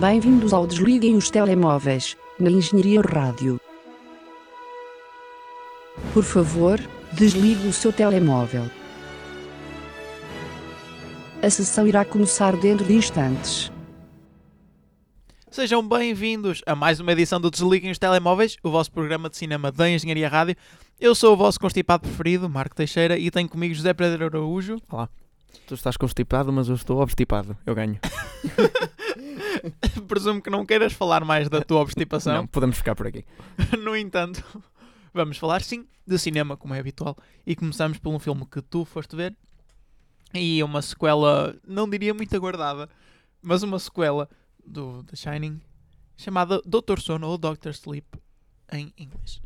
Bem-vindos ao Desliguem os Telemóveis, na Engenharia Rádio. Por favor, desligue o seu telemóvel. A sessão irá começar dentro de instantes. Sejam bem-vindos a mais uma edição do Desliguem os Telemóveis, o vosso programa de cinema da Engenharia Rádio. Eu sou o vosso constipado preferido, Marco Teixeira, e tenho comigo José Pedro Araújo. Olá. Tu estás constipado, mas eu estou obstipado. Eu ganho. Presumo que não queiras falar mais da tua obstipação. Não, podemos ficar por aqui. no entanto, vamos falar sim de cinema, como é habitual, e começamos por um filme que tu foste ver e uma sequela, não diria muito aguardada, mas uma sequela do The Shining chamada Doutor Sono ou Doctor Sleep em inglês.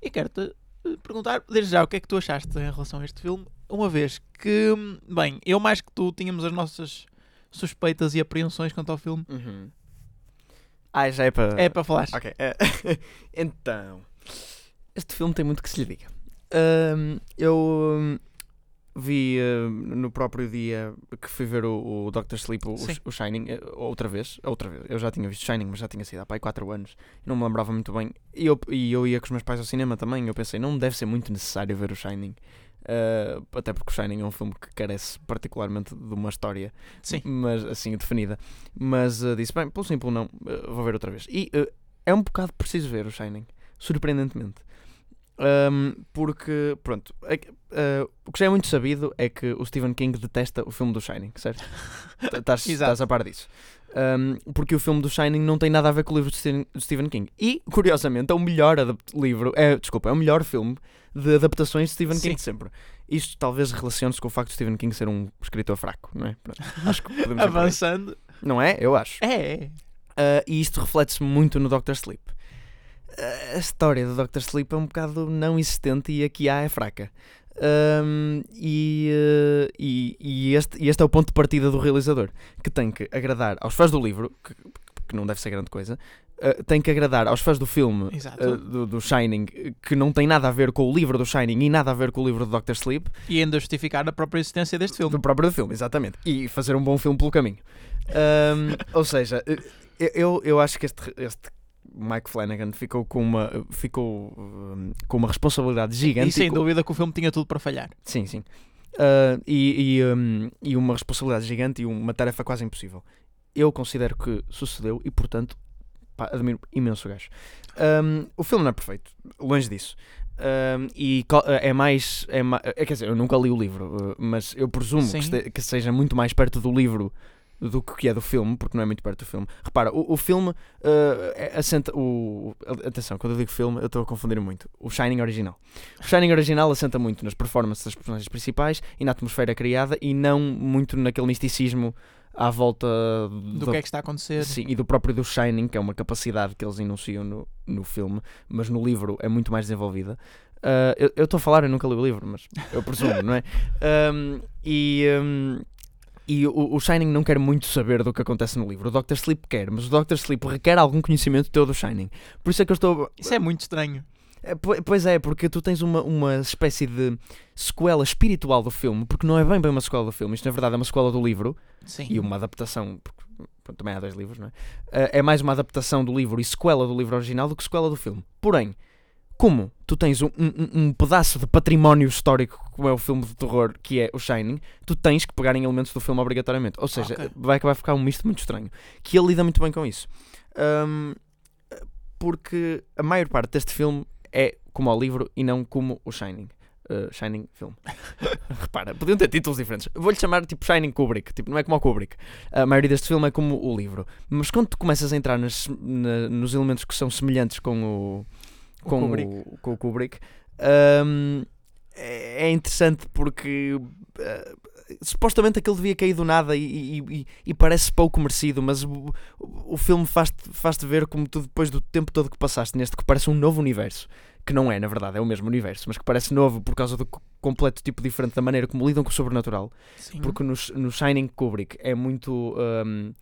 E quero-te eh, perguntar, desde já, o que é que tu achaste em relação a este filme, uma vez que, bem, eu mais que tu tínhamos as nossas suspeitas e apreensões quanto ao filme. Uhum. Ah, já é para. É para falar. Ok. é. então. Este filme tem muito que se lhe diga. Ahm, eu hum, vi ah, no próprio dia que fui ver o, o Doctor Sleep, o, o Shining, eh, outra vez. Outra vez. Eu já tinha visto Shining, mas já tinha sido há pai 4 anos. Não me lembrava muito bem. E eu, e eu ia com os meus pais ao cinema também. Eu pensei, não deve ser muito necessário ver o Shining. Ah, até porque o Shining é um filme que carece particularmente de uma história Sim. mas assim definida. Mas ah, disse, bem, pelo simples não, ah, vou ver outra vez. E é um bocado preciso ver o Shining, surpreendentemente. Ahm, porque, pronto, é o que já é muito sabido é que o Stephen King detesta o filme do Shining, certo? T- Estás Exato. estás a par disso. Ahm, porque o filme do Shining não tem nada a ver com o livro de Stephen- King. E, curiosamente, é o melhor livro, é, desculpa, é o melhor filme de adaptações de Stephen Sim. King de sempre. Isto talvez relacione-se com o facto de Stephen King ser um escritor fraco, não é? Pronto, Acho que podemos. Avançando. Não é? Eu acho. É. Uh, e isto reflete-se muito no Dr. Sleep. Uh, a história do Dr. Sleep é um bocado não existente e aqui há é fraca. Um, e, uh, e, e este, e este é o ponto de partida do realizador, que tem que agradar aos fãs do livro, que, que não deve ser grande coisa, uh, tem que agradar aos fãs do filme uh, do, do Shining, que não tem nada a ver com o livro do Shining e nada a ver com o livro do Dr. Sleep, E ainda justificar a própria existência deste filme. do próprio filme, exatamente. E fazer um bom filme pelo caminho. Ahm, ou seja, eu, eu, eu acho que este, este Mike Flanagan ficou com uma, ficou, hum, com uma responsabilidade gigante. E sem dúvida que o filme tinha tudo para falhar. Sim, sim. Ah, e, e, hum, e uma responsabilidade gigante e uma tarefa quase impossível. Eu considero que sucedeu e, portanto, pá, admiro imenso o gajo. Hum, o filme não é perfeito, longe disso. Hum, e co- é mais. É ma- é, quer dizer, eu nunca li o livro, uh, mas eu presumo que, este- que seja muito mais perto do livro do que é do filme, porque não é muito perto do filme. Repara, o, o filme uh, assenta. O- atenção, quando eu digo filme, eu estou a confundir muito. O Shining original. O Shining original assenta muito nas performances das personagens principais e na atmosfera criada e não muito naquele misticismo à volta Do que é que está a acontecer. Sim, e do próprio do Shining, que é uma capacidade que eles enunciam no, no filme, mas no livro é muito mais desenvolvida. Ah, eu estou a falar, eu nunca li o livro, mas eu presumo, não é? Ahm, e um, e o, o Shining não quer muito saber do que acontece no livro. O Dr. Sleep quer, mas o Dr. Sleep requer algum conhecimento teu do Shining. Por isso é que eu estou. Isso é muito estranho. Po- Pois é, porque tu tens uma, uma espécie de sequela espiritual do filme, porque não é bem bem uma sequela do filme, isto na verdade é uma sequela do livro Sim. e uma adaptação, porque pronto, também há dois livros, não é? Ah, é mais uma adaptação do livro e sequela do livro original do que sequela do filme. Porém, como tu tens um, um- um pedaço de património histórico como é o filme de terror que é o Shining, tu tens que pegar em elementos do filme obrigatoriamente. Ou seja, Ok. vai acabar a ficar um misto muito estranho. Que ele lida muito bem com isso. Ahm, porque a maior parte deste filme é como ao livro e não como o Shining. Uh, Shining Film. Repara, podiam ter títulos diferentes. Vou-lhe chamar tipo Shining Kubrick, tipo, não é como o Kubrick. A maioria deste filme é como o livro. Mas quando tu começas a entrar nas- na- nos elementos que são semelhantes com o, O com Kubrick. o, com o Kubrick, hum, é é interessante porque uh, supostamente aquele devia cair do nada e, e- e- parece pouco merecido, mas o, o filme faz-te faz ver como tu, depois do tempo todo que passaste neste, que parece um novo universo. Que não é, na verdade, é o mesmo universo, mas que parece novo por causa do co- completo tipo diferente da maneira como lidam com o sobrenatural. Sim. Porque no, no Shining Kubrick é muito. hum,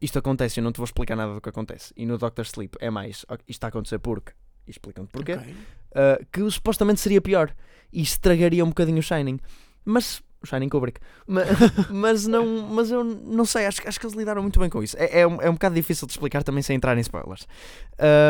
isto acontece, eu não te vou explicar nada do que acontece. E no Doctor Sleep é mais. "Ok, Isto está a acontecer porque. E explicam-te porquê. Ok. Uh, que supostamente seria pior e estragaria um bocadinho o Shining. Mas o Shining Kubrick. Mas, mas, não, mas eu não sei, acho, acho que eles lidaram muito bem com isso. É, é, um, é um bocado difícil de explicar também sem entrar em spoilers.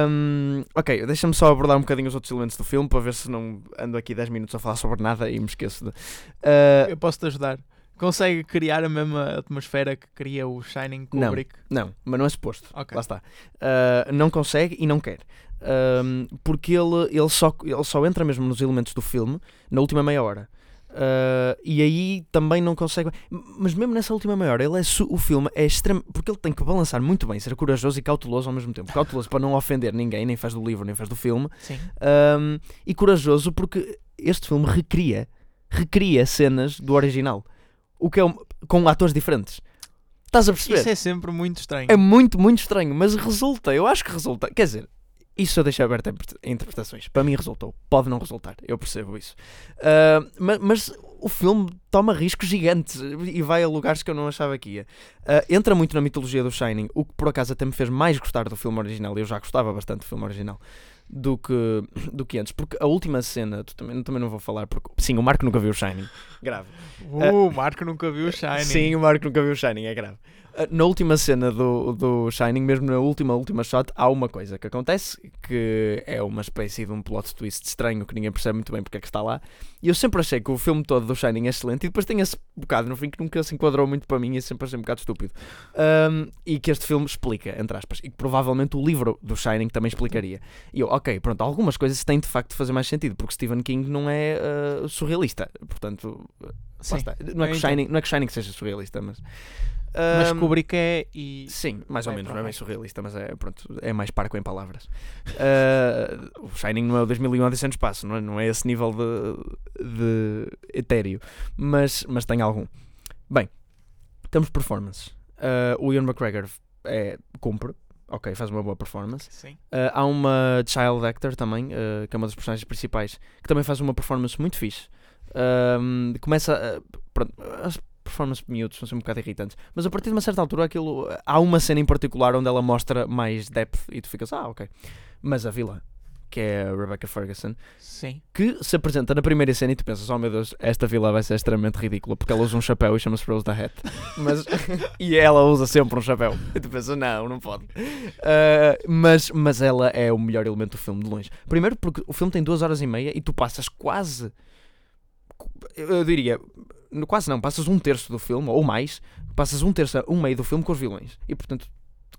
Um, ok, deixa-me só abordar um bocadinho os outros elementos do filme para ver se não ando aqui 10 minutos a falar sobre nada e me esqueço de. Uh, Eu posso te ajudar. Consegue criar a mesma atmosfera que cria o Shining Não. Kubrick? não, mas não é suposto. Ok. Lá está. Uh, não consegue e não quer. Um, porque ele, ele, só, ele só entra mesmo nos elementos do filme na última meia hora. Uh, e aí também não consegue. Mas mesmo nessa última meia hora, ele é o filme é extremo. Porque ele tem que balançar muito bem, ser corajoso e cauteloso ao mesmo tempo. Cauteloso para não ofender ninguém, nem faz do livro, nem faz do filme. Um, e corajoso porque este filme recria, recria cenas do original. O que é um- com atores diferentes. Estás a perceber? Isso é sempre muito estranho. É muito, muito estranho, mas resulta. Eu acho que resulta. Quer dizer, isso eu deixo aberto a interpre- a interpretações. Para mim resultou. Pode não resultar. Eu percebo isso. Ah, ma- mas, o filme toma riscos gigantes e vai a lugares que eu não achava que ia. Ah, entra muito na mitologia do Shining, o que por acaso até me fez mais gostar do filme original. Eu já gostava bastante do filme original. Do que, do que antes, porque a última cena, tu também, também não vou falar, porque sim, o Marco nunca viu o Shining, grave. Uh, o Marco nunca viu o Shining. É. Sim, o Marco nunca viu o Shining, é grave. Uh, Na última cena do, do Shining, mesmo na última, última shot, há uma coisa que acontece que é uma espécie de um plot twist estranho que ninguém percebe muito bem porque é que está lá. E eu sempre achei que o filme todo do Shining é excelente e depois tem esse bocado no fim que nunca se enquadrou muito para mim e sempre achei um bocado estúpido. Um, e que este filme explica, entre aspas, e que provavelmente o livro do Shining também explicaria. E eu, ok, pronto, algumas coisas têm de facto de fazer mais sentido porque Stephen King não é uh, surrealista, portanto. Lá Sim. Não, é que. Shining, não é que o Shining seja surrealista, mas. Mas um, Kubrick é e. Sim, mais ou Vai menos, não é bem surrealista, mas é, pronto, é mais parco em palavras. Uh, o Shining não é o 2001 Odisseia no Espaço, não é, não é esse nível de, de etéreo, mas, mas tem algum. Bem, temos performance. Uh, o Ian McGregor é, cumpre, ok, faz uma boa performance. Uh, há uma child actor também, uh, que é uma das personagens principais, que também faz uma performance muito fixe. Começa. a- pronto, as performances de miúdos são sempre um bocado irritantes, mas a partir de uma certa altura aquilo, há uma cena em particular onde ela mostra mais depth e tu ficas, ah, ok. Mas a vilã, que é a Rebecca Ferguson, Sim. que se apresenta na primeira cena e tu pensas, oh meu Deus, esta vilã vai ser extremamente ridícula porque ela usa um chapéu e chama-se Rose da Hat. Mas, e ela usa sempre um chapéu. E tu pensas, não, não pode. Ah, mas, mas ela é o melhor elemento do filme, de longe. Primeiro porque o filme tem duas horas e meia e tu passas quase. Eu diria. Quase não, passas um terço do filme, ou mais, passas um terço, um meio do filme com os vilões. E portanto,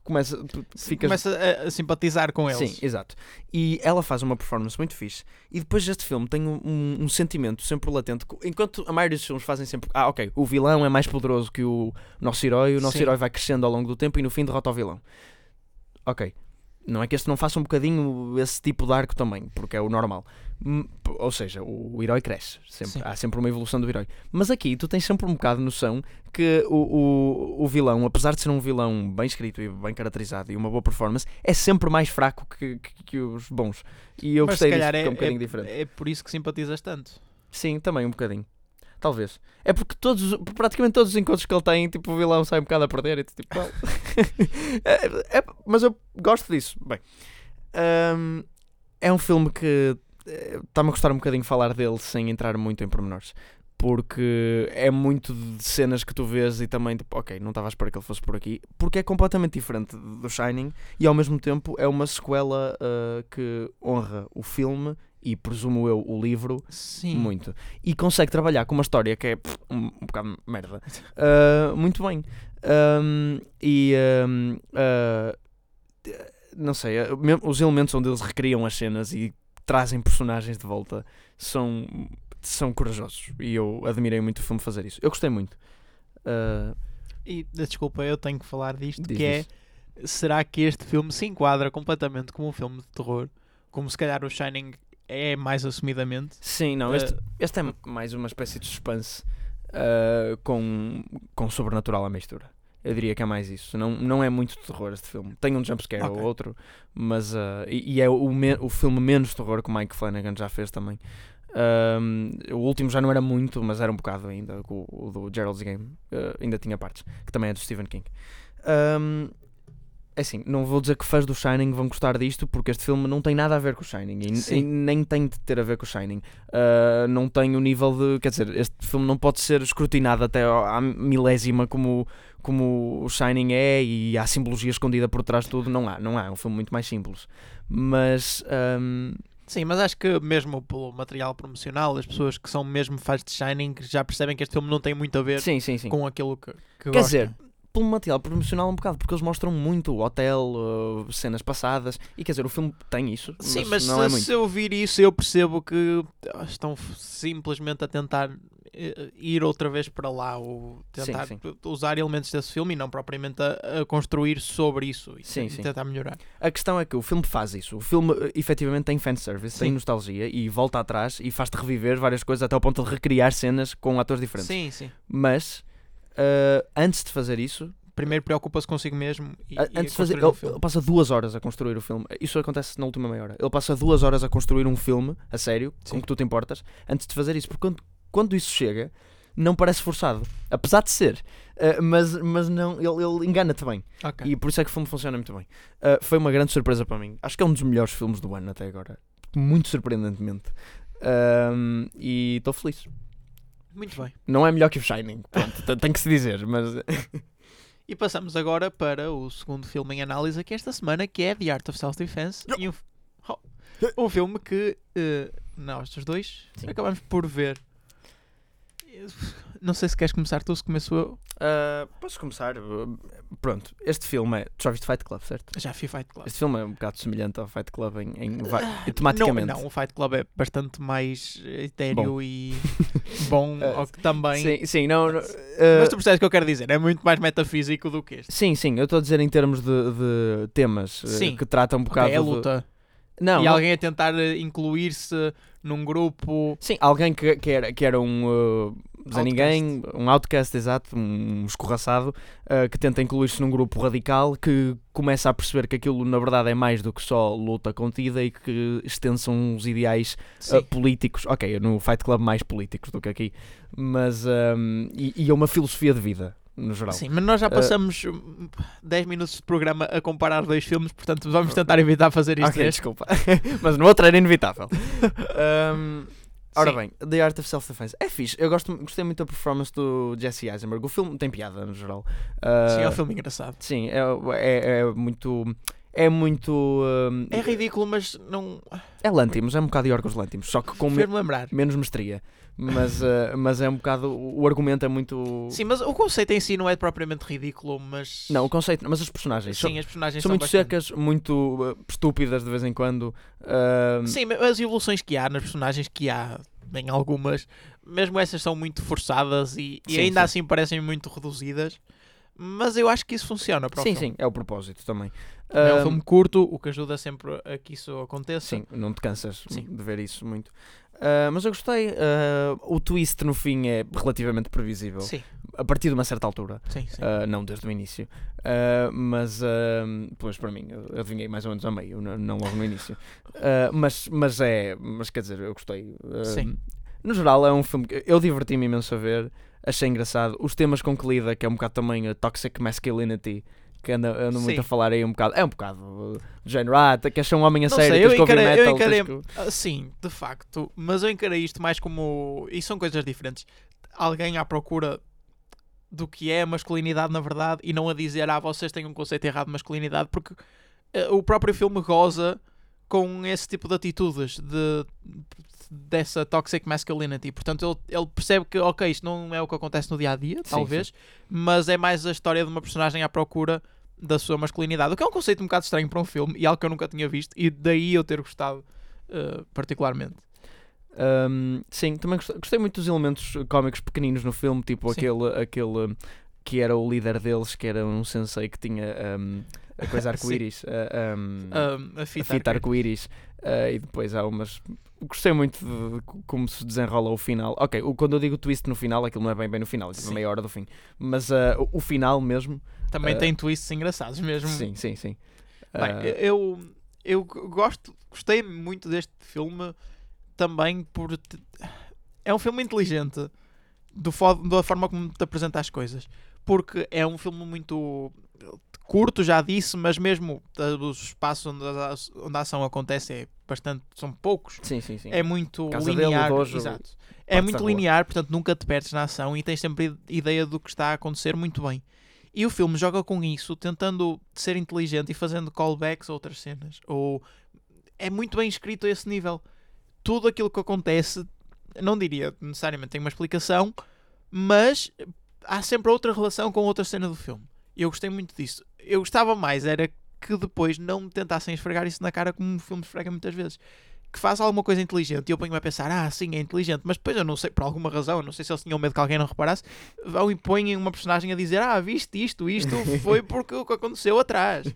começa, ficas Começa a, a simpatizar com eles. Sim, exato. E ela faz uma performance muito fixe. E depois este filme tem um, um- um sentimento sempre latente. Enquanto a maioria dos filmes fazem sempre. Ah, ok, o vilão é mais poderoso que o nosso herói, o nosso Sim. herói vai crescendo ao longo do tempo e no fim derrota o vilão. Ok. Não é que este não faça um bocadinho esse tipo de arco também, porque é o normal. Hum, Ou seja, o, o herói cresce. Sempre. Há sempre uma evolução do herói. Mas aqui tu tens sempre um bocado de noção que o, o, o vilão, apesar de ser um vilão bem escrito e bem caracterizado e uma boa performance, é sempre mais fraco que, que, que os bons. E eu Mas gostei disso, é, é um bocadinho é- diferente. é por isso que simpatizas tanto. Sim, também um bocadinho. Talvez. É porque todos, os- praticamente todos os encontros que ele tem, tipo, o vilão sai um bocado a perder. E tipo, well. é, é- mas eu gosto disso. Bem, hum, é um filme que está-me a gostar um bocadinho falar dele sem entrar muito em pormenores. Porque é muito de cenas que tu vês e também, tipo, ok, não estava a esperar que ele fosse por aqui. Porque é completamente diferente do Shining e ao mesmo tempo é uma sequela ah, que honra o filme e, presumo eu, o livro Sim. muito. E consegue trabalhar com uma história que é pff, um, um bocado merda. Uh, muito bem. Um, e um, uh, não sei, uh, os elementos onde eles recriam as cenas e trazem personagens de volta são, são corajosos. E eu admirei muito o filme fazer isso. Eu gostei muito. Uh, E desculpa, eu tenho que falar disto, diz que é isso. será que este filme se enquadra completamente como um filme de terror? Como se calhar o Shining é mais assumidamente? Sim, não, Uh, este, este é mais uma espécie de suspense uh, com, com sobrenatural à mistura. Eu diria que é mais isso. Não, não é muito terror este filme. Tem um jumpscare Ok. ou outro, mas. uh, e, e é o, o filme menos terror que o Mike Flanagan já fez também. Um, o último já não era muito, mas era um bocado ainda. O, o do Gerald's Game uh, ainda tinha partes, que também é do Stephen King. Um, é assim, não vou dizer que fãs do Shining vão gostar disto, porque este filme não tem nada a ver com o Shining e, e nem tem de ter a ver com o Shining. Uh, não tem o nível de. Quer dizer, este filme não pode ser escrutinado até à milésima como, como o Shining é e há simbologia escondida por trás de tudo. Não há, não há. É um filme muito mais simples. Mas. um, Sim, mas acho que mesmo pelo material promocional, as pessoas que são mesmo fãs de Shining já percebem que este filme não tem muito a ver sim, sim, sim. com aquilo que, que Quer gostam. dizer, pelo material promocional um bocado, porque eles mostram muito o hotel, uh, cenas passadas, e quer dizer, o filme tem isso, Sim, mas, não se, é muito. se eu ouvir isso, eu percebo que ah, estão simplesmente a tentar eh, ir outra vez para lá ou tentar sim. usar elementos desse filme e não propriamente a, a construir sobre isso e, Sim, sim. tentar melhorar. A questão é que o filme faz isso. O filme efetivamente tem fanservice, tem Sim. nostalgia e volta atrás e faz-te reviver várias coisas até ao ponto de recriar cenas com atores diferentes. Sim, sim. Mas uh, antes de fazer isso, Primeiro preocupa-se consigo mesmo e, a- e antes de fazer, construir um ele, ele passa duas horas a construir o filme. Isso acontece na última meia hora. Ele passa duas horas a construir um filme, a sério, Sim. com que tu te importas, antes de fazer isso. Porque quando, quando isso chega, não parece forçado. Apesar de ser. Uh, mas, mas não, ele, ele engana-te bem. Ok. E por isso é que o filme funciona muito bem. Uh, foi uma grande surpresa para mim. Acho que é um dos melhores filmes do ano até agora. Muito surpreendentemente. Um, e estou feliz. Muito bem. Não é melhor que o Shining. Pronto, tem- que se dizer, mas. E passamos agora para o segundo filme em análise aqui esta semana, que é The Art of Self-Defense. E um, oh, um filme que eh, nós, os dois, Sim. acabamos por ver. Eh, Não sei se queres começar tu, se começo eu. Uh, posso começar? Uh, pronto, este filme é. Tu já viste Fight Club, certo? Já vi Fight Club. Este filme é um bocado semelhante ao Fight Club em, em va- Ah, tematicamente. Não, não, o Fight Club é bastante mais etéreo Bom. e bom Eh, ao que também. Sim, sim, não. não, Mas uh, tu percebes o que eu quero dizer? É muito mais metafísico do que este. Sim, sim, eu estou a dizer em termos de, de temas uh, Sim. que tratam um bocado. Ok, é de- luta. Não, e não- alguém a tentar eh, incluir-se num grupo. Sim, alguém que, que, era, que era um uh, Outcast. Ninguém, um outcast, exato, um escorraçado, uh, que tenta incluir-se num grupo radical que começa a perceber que aquilo na verdade é mais do que só luta contida e que extensam os ideais uh, políticos, ok, no Fight Club mais políticos do que aqui, mas um, e, e é uma filosofia de vida, no geral. Sim, mas nós já Uh, passamos hum, 10 minutos de programa a comparar dois filmes, portanto vamos tentar evitar fazer isto Ok, desculpa, mas no outro era inevitável. Um, Ora Sim. bem, The Art of Self-Defense. É fixe. Eu gosto, gostei muito da performance do Jesse Eisenberg. O filme tem piada, no geral. Sim, é Uh, um filme engraçado. Sim, é, é, é muito. É muito. um, É ridículo, mas não. é Lântimos, é um bocado Yorgos Lântimos, só que com me- Fez-me lembrar. menos mestria. Mas, uh, mas é um bocado. O argumento é muito. Sim, mas o conceito em si não é propriamente ridículo, mas. Não, o conceito. Mas as personagens são, Sim, as personagens são muito bastante- secas, muito uh, estúpidas de vez em quando. Um, Sim, mas as evoluções que há nas personagens que há, bem algumas, mesmo essas são muito forçadas e, e Sim, ainda sim. assim parecem muito reduzidas. Mas eu acho que isso funciona para o sim, filme. sim, é o propósito também. É um filme curto, o que ajuda sempre a que isso aconteça. Sim, não te cansas Sim. de ver isso muito. Ah, mas eu gostei. ah, o twist no fim é relativamente previsível. sim, A partir de uma certa altura. sim. sim. Ah, não desde o início. Mas, pois para mim, eu adivinhei mais ou menos a meio, não, logo no início. Mas, mas é. Mas quer dizer, eu gostei. Sim. No geral, é um filme que eu diverti-me imenso a ver. Achei engraçado. Os temas com que lida, que é um bocado também a toxic masculinity. Que anda, ando muito Sim. a falar aí um bocado. É um bocado uh, do género. Ah, queres ser um homem a Não sério, sei, tens eu ouvir encarei- eu metal. encarei- tens que- Ah, sim, de facto. Mas eu encarei isto mais como. E são coisas diferentes. Alguém à procura do que é a masculinidade na verdade e não a dizer, ah, vocês têm um conceito errado de masculinidade, porque eh, o próprio filme goza com esse tipo de atitudes de, dessa toxic masculinity. Portanto, ele, ele percebe que, ok, isto não é o que acontece no dia a dia, Sim, talvez, mas é mais a história de uma personagem à procura da sua masculinidade, o que é um conceito um bocado estranho para um filme e algo que eu nunca tinha visto, e daí eu ter gostado eh, particularmente. Um, sim, também gostei, gostei muito dos elementos cómicos pequeninos no filme, tipo Sim. aquele, aquele que era o líder deles, que era um sensei que tinha um, a coisa arco-íris, uh, um, Ah, a a fita, fita arco- arco-íris, uh, e depois há umas. Gostei muito de, de co- como se desenrola o final. Ok, o, quando eu digo twist no final, aquilo não é bem bem no final, é meia hora do fim, mas uh, o, o final mesmo, Também Ah, tem twists engraçados mesmo. sim, sim, sim. Bem, Uh, eu, eu gosto, gostei muito deste filme também por. te- É um filme inteligente do da forma como te apresenta as coisas. Porque é um filme muito curto, já disse, mas mesmo os espaços onde a, onde a ação acontece é bastante, são poucos. Sim, sim, sim. É muito Casa dele, linear. dojo, exato. É muito rua. linear, portanto nunca te perdes na ação e tens sempre ideia do que está a acontecer muito bem. E o filme joga com isso, tentando ser inteligente e fazendo callbacks a outras cenas. Ou é muito bem escrito a esse nível. Tudo aquilo que acontece, não diria necessariamente tem uma explicação, mas há sempre outra relação com outra cena do filme. E eu gostei muito disso. Eu gostava mais era que depois não me tentassem esfregar isso na cara como o filme esfrega muitas vezes. Que faz alguma coisa inteligente e eu ponho-me a pensar, ah, sim, é inteligente, mas depois eu não sei, por alguma razão, não sei se eles tinham medo que alguém não reparasse, vão e põem uma personagem a dizer, ah, viste isto, isto foi porque o que aconteceu atrás.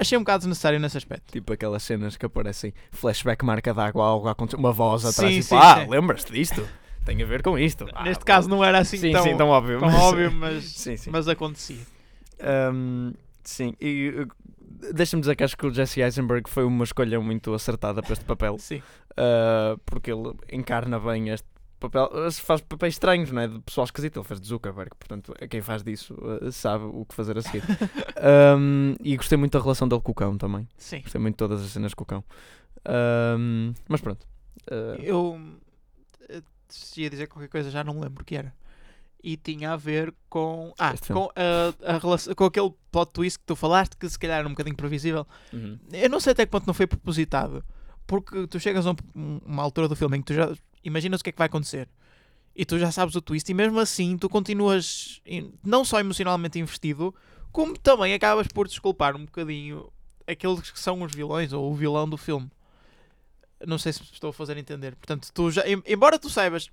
Achei um bocado desnecessário nesse aspecto. Tipo aquelas cenas que aparecem flashback, marca d'água, algo aconteceu, uma voz atrás Sim, e sim, tipo, ah, sim. lembras-te disto? Tem a ver com isto. Ah, Neste caso não era assim sim, tão, sim, tão óbvio. tão mas- óbvio, mas, Sim, sim. mas acontecia. Um, sim, e deixa-me dizer que acho que o Jesse Eisenberg foi uma escolha muito acertada para este papel, Sim. uh, porque ele encarna bem este papel, uh, faz papéis estranhos, não é? De pessoal esquisito, ele faz de Zuckerberg, portanto, quem faz disso uh, sabe o que fazer a seguir. Um, e gostei muito da relação dele com o cão também, Sim. gostei muito de todas as cenas com o cão. Um, mas pronto. Uh, Eu eh, se ia dizer qualquer coisa, já não lembro o que era. E tinha a ver com. Ah, com, a, a relação, com aquele plot twist que tu falaste, que se calhar era um bocadinho previsível. uhum. Eu não sei até que ponto não foi propositado. Porque tu chegas a um- uma altura do filme em que tu já imaginas o que é que vai acontecer. E tu já sabes o twist, e mesmo assim tu continuas não só emocionalmente investido, como também acabas por desculpar um bocadinho aqueles que são os vilões ou o vilão do filme. Não sei se estou a fazer entender. Portanto, tu já, em- embora tu saibas,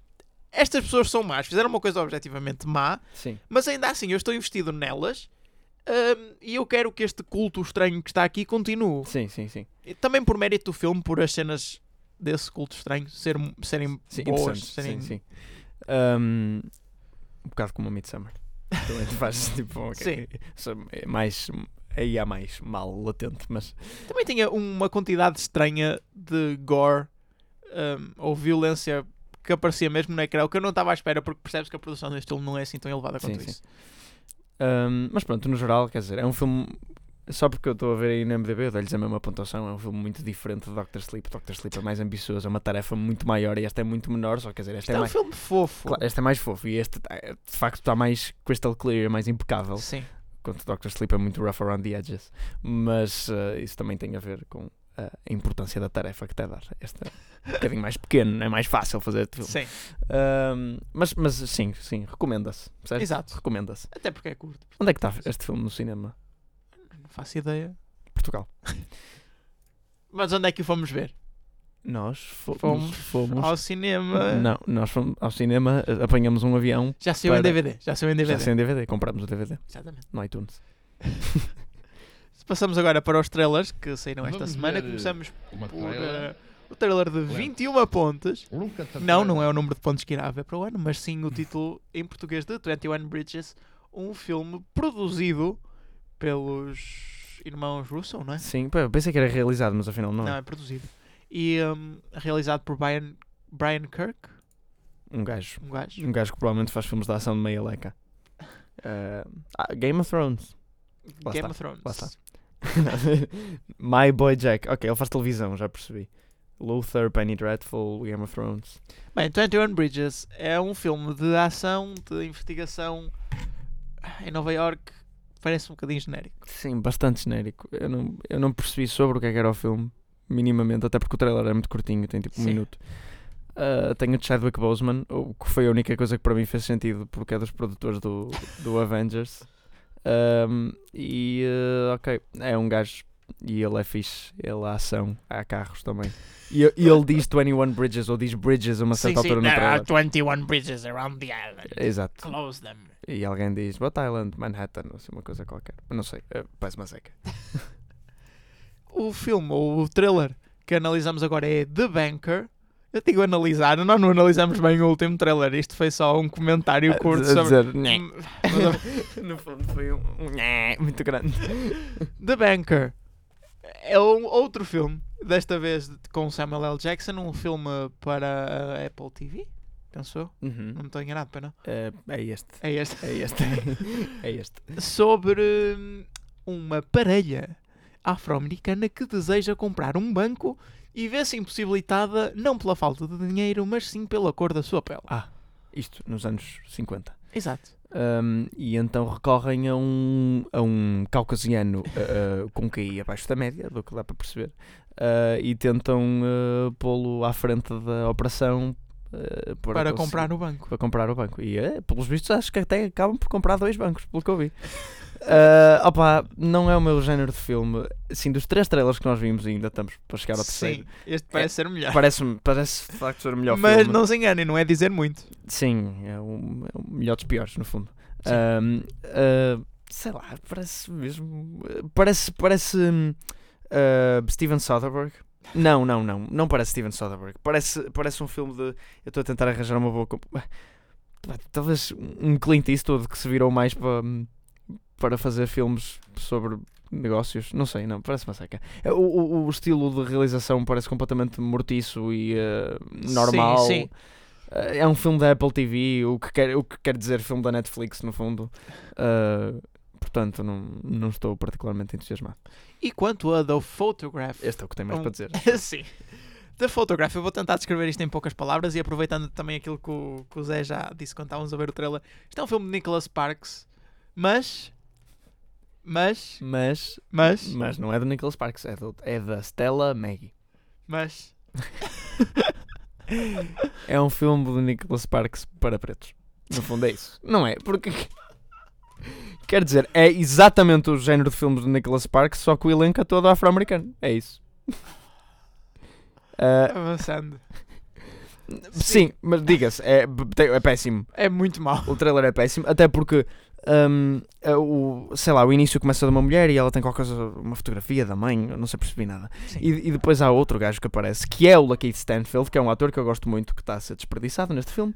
estas pessoas são más, fizeram uma coisa objetivamente má, Sim, mas ainda assim eu estou investido nelas hum, e eu quero que este culto estranho que está aqui continue. sim, sim, sim. E também por mérito do filme, por as cenas desse culto estranho ser, serem Sim, boas, serem... sim, sim. Um, um bocado como a Midsummer. Também faz tipo. ok, só é mais. Aí há mais mal latente, mas. Também tinha uma quantidade estranha de gore hum, ou violência que aparecia mesmo na ecrã, o que eu não estava à espera, porque percebes que a produção deste filme não é assim tão elevada quanto Sim, sim. isso. um, mas pronto, no geral, quer dizer, é um filme. Só porque eu estou a ver aí no MDB, eu dou-lhes a mesma pontuação. É um filme muito diferente de Doctor Sleep. Doctor Sleep é mais ambicioso, é uma tarefa muito maior e esta é muito menor. Só quer dizer, Isto esta é, é um mais. filme fofo. Claro, este é mais fofo e este eh, de facto está mais crystal clear, mais impecável. Sim. Enquanto Doctor Sleep é muito rough around the edges. Mas eh, isso também tem a ver com a importância da tarefa que te é dar. Este é um bocadinho mais pequeno, é mais fácil fazer este filme. Sim, Ahm, mas, mas sim, sim, recomenda-se. Exato. Recomenda-se. até porque é curto. Onde é que está este filme no cinema? Não faço ideia. Portugal. Mas onde é que o fomos ver? Nós fomos. Fomos fomos- Ao cinema. Não, nós fomos ao cinema, apanhamos um avião, Já saiu em Para- DVD. Já saiu em DVD. já sem DVD, compramos o DVD Exatamente. no iTunes. Passamos agora para os trailers que saíram esta Vamos semana. Começamos Uma por trailer. eh, o trailer de 21 pontos. Look at the Não, não é o número de pontos que irá haver para o ano, mas sim o título em português de 21 Bridges, um filme produzido pelos irmãos Russo, não é? Sim, pensei que era realizado, mas afinal não, Não, é. é produzido. E hum, realizado por Brian, Brian Kirk, Um gajo. um gajo. Um gajo que provavelmente faz filmes de ação de meia leca. Ah, ah, Game of Thrones. Lá Game está, of Thrones. lá está. My Boy Jack. Ok, ele faz televisão, já percebi. Luther, Penny Dreadful, Game of Thrones. Bem, 21 Bridges é um filme de ação, de investigação em Nova York. Parece um bocadinho genérico. Sim, bastante genérico. Eu não, eu não percebi sobre o que é que era o filme, minimamente, até porque o trailer é muito curtinho, tem tipo um Sim. minuto. Ah, tenho o Chadwick Boseman, o que foi a única coisa que para mim fez sentido, porque é dos produtores do, do Avengers. Ahm, e, ah, ok, é um gajo, e ele é fixe, ele há ação, há carros também. E, e ele diz 21 Bridges, ou diz Bridges a uma certa altura no there are trailer. 21 bridges around the island. Exato. Close them. E alguém diz What Island, Manhattan, ou assim, uma coisa qualquer. Não sei, eh, parece uma seca. O filme, ou o trailer que analisamos agora é The Banker. Eu digo analisar, nós não analisamos bem o último trailer. Isto foi só um comentário curto A sobre. dizer, no fundo foi um, um muito grande. The Banker é um outro filme, desta vez com Samuel L. Jackson, um filme para a Apple TV. penso eu. Uhum. Não me estou enganado, para não. É, é este. É este. É este. é este. Sobre hum, uma parelha afro-americana que deseja comprar um banco e vê-se impossibilitada não pela falta de dinheiro, mas sim pela cor da sua pele. Ah, isto nos anos 50. Exato. Um, e então recorrem a um, a um caucasiano uh, uh, com QI abaixo da média, do que dá para perceber, uh, e tentam pô-lo à frente da operação para, comprar no banco. para comprar o banco. E pelos vistos acho que até acabam por comprar dois bancos, pelo que eu vi. Uh, opa, não é o meu género de filme. Assim, dos três trailers que nós vimos, ainda estamos para chegar ao terceiro. Sim, este parece ser o melhor. Parece-me, parece de facto ser o melhor Mas filme. não se enganem, não é dizer muito. Sim, é o, é o melhor dos piores, no fundo. Ahm, ah, sei lá, parece mesmo. Parece. Parece. hum, ah, Steven Soderbergh. Não, não, não. Não parece Steven Soderbergh. Parece, parece um filme de. Eu estou a tentar arranjar uma boa. Talvez um Clint Eastwood que se virou mais para. Para fazer filmes sobre negócios, não sei, não, parece uma seca. É, O, o, o estilo de realização parece completamente mortiço e ah, normal. Sim, sim. Uh, é um filme da Apple TV, o que quer, o que quer dizer filme da Netflix, no fundo. Uh, portanto, não, não estou particularmente entusiasmado. E quanto a The Photograph? Este é o que tenho mais Um- para dizer. Sim. The Photograph, eu vou tentar descrever isto em poucas palavras e aproveitando também aquilo que o, que o Zé já disse quando estávamos a ver o trailer. Isto é um filme de Nicholas Sparks, mas. Mas. Mas, Mas. mas não é do Nicholas Sparks, é, do, é da Stella Maggie. Mas. É um filme do Nicholas Sparks para pretos. No fundo é isso. Não é? Porque. Quer dizer, é exatamente o género de filmes do Nicholas Sparks, só que o elenco é todo afro-americano. É isso. Uh, Avançando. sim, mas diga-se, é, é péssimo. É muito mau. O trailer é péssimo, até porque hum, é o, sei lá, o início começa de uma mulher e ela tem qualquer coisa, uma fotografia da mãe, eu não sei perceber nada. E, e depois há outro gajo que aparece, que é o Lakeith Stanfield, que é um ator que eu gosto muito, que está a ser desperdiçado neste filme.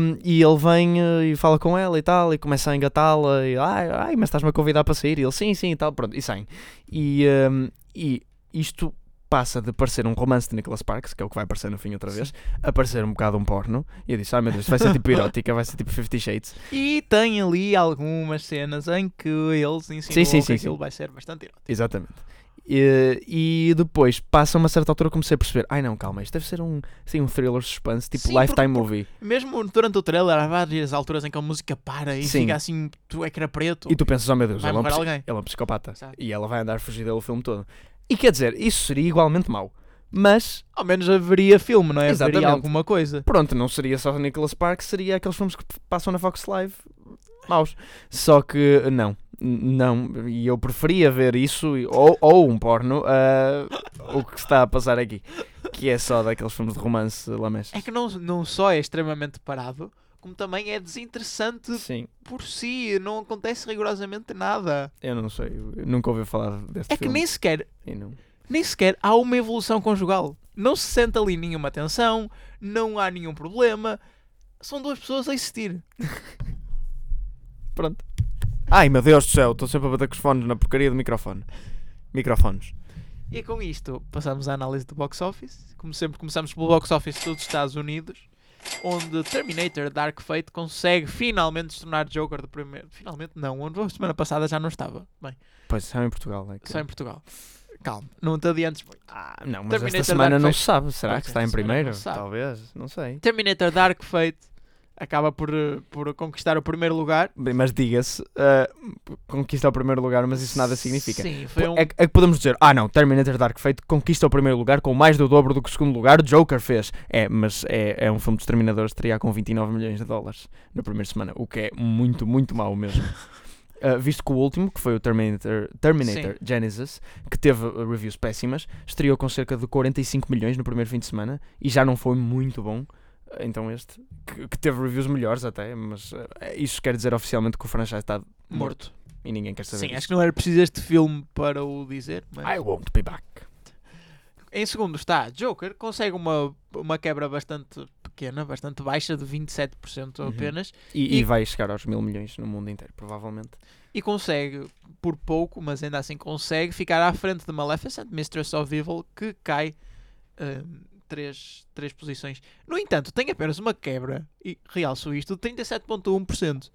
Hum, e ele vem eh, e fala com ela e tal, e começa a engatá-la, e ai, ai, mas estás-me a convidar para sair? E ele, sim, sim, e tal, pronto, e saem. E, hum, e isto passa de parecer um romance de Nicholas Sparks, que é o que vai aparecer no fim outra vez, a parecer um bocado um porno. E eu disse, ai meu Deus, isto vai ser tipo erótica, vai ser tipo Fifty Shades. E tem ali algumas cenas em que eles ensinam Sim, sim, que sim, aquilo sim. vai ser bastante erótico. Exatamente. E, e depois, passa uma certa altura, comecei a perceber: ai não, calma, isto deve ser um, assim, um thriller suspense, tipo Sim, Lifetime porque- Movie. Mesmo durante o trailer, há várias alturas em que a música para e Sim. fica assim, tu é que era preto. E tu pensas: oh meu Deus, ele é, um ele é um psicopata. Exato. E ela vai andar a fugir dele o filme todo. E quer dizer, isso seria igualmente mau. Mas, Ao menos haveria filme, não é? Exatamente. Haveria alguma coisa. pronto, não seria só Nicholas Sparks, seria aqueles filmes que passam na Fox Live maus. Só que, não. N- Não, e eu preferia ver isso ou, ou um porno a o que está a passar aqui, que é só daqueles filmes de romance lamechas. É que não, não só é extremamente parado, como também é desinteressante Sim, por si. Não acontece rigorosamente nada. eu não sei, eu nunca ouvi falar deste É que filme. nem sequer, nem sequer há uma evolução conjugal. Não se sente ali nenhuma tensão, não há nenhum problema. São duas pessoas a existir. Pronto. Ai meu Deus do céu, estou sempre a bater com os fones na porcaria do microfone. Microfones. E com isto passamos à análise do box office. Como sempre, começamos pelo box office dos Estados Unidos, onde Terminator Dark Fate consegue finalmente se tornar Joker do primeiro. Finalmente não, onde a semana passada já não estava. Bem, Pois, só em Portugal. É que... só em Portugal. Calma, não te adiantes muito. Ah, não, mas Terminator esta semana Dark não Fate. se sabe. Será que está em primeiro? não. Talvez, não sei. Terminator Dark Fate acaba por, eh, por conquistar o primeiro lugar. Bem, mas diga-se, ah, conquista o primeiro lugar, mas isso nada significa. Sim, foi um. É, que- é que podemos dizer, ah não, Terminator Dark Fate conquista o primeiro lugar com mais do dobro do que o segundo lugar Joker fez. É, mas é, é um filme dos Terminadores que estreia com 29 milhões de dólares na primeira semana, o que é muito, muito mau mesmo. Ah, visto que o último, que foi o Terminator, Terminator Genesis, que teve uh, reviews péssimas, estreou com cerca de 45 milhões no primeiro fim de semana e já não foi muito bom. Então este, que, que teve reviews melhores até, mas ah, isso quer dizer oficialmente que o franchise está morto. morto. E ninguém quer saber Sim, disso. acho que não era preciso este filme para o dizer. Mas... I won't be back. Em segundo está Joker, consegue uma, uma quebra bastante pequena, bastante baixa, de 27% Uhum. apenas, E, E- e vai chegar aos mil milhões no mundo inteiro, provavelmente. e consegue, por pouco, mas ainda assim consegue, ficar à frente de Maleficent, Mistress of Evil, que cai hum, três, três posições. No entanto, tem apenas uma quebra, e realço isto, de 37,1%.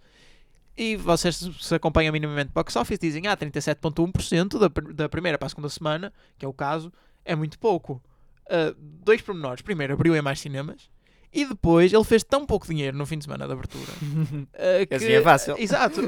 E vocês, se acompanham minimamente box office, dizem, ah, 37,1% da, da primeira para a segunda semana, que é o caso, é muito pouco. Ah, dois pormenores. Primeiro, abriu em mais cinemas. E depois, ele fez tão pouco dinheiro no fim de semana de abertura. ah, que, Assim é fácil. Exato.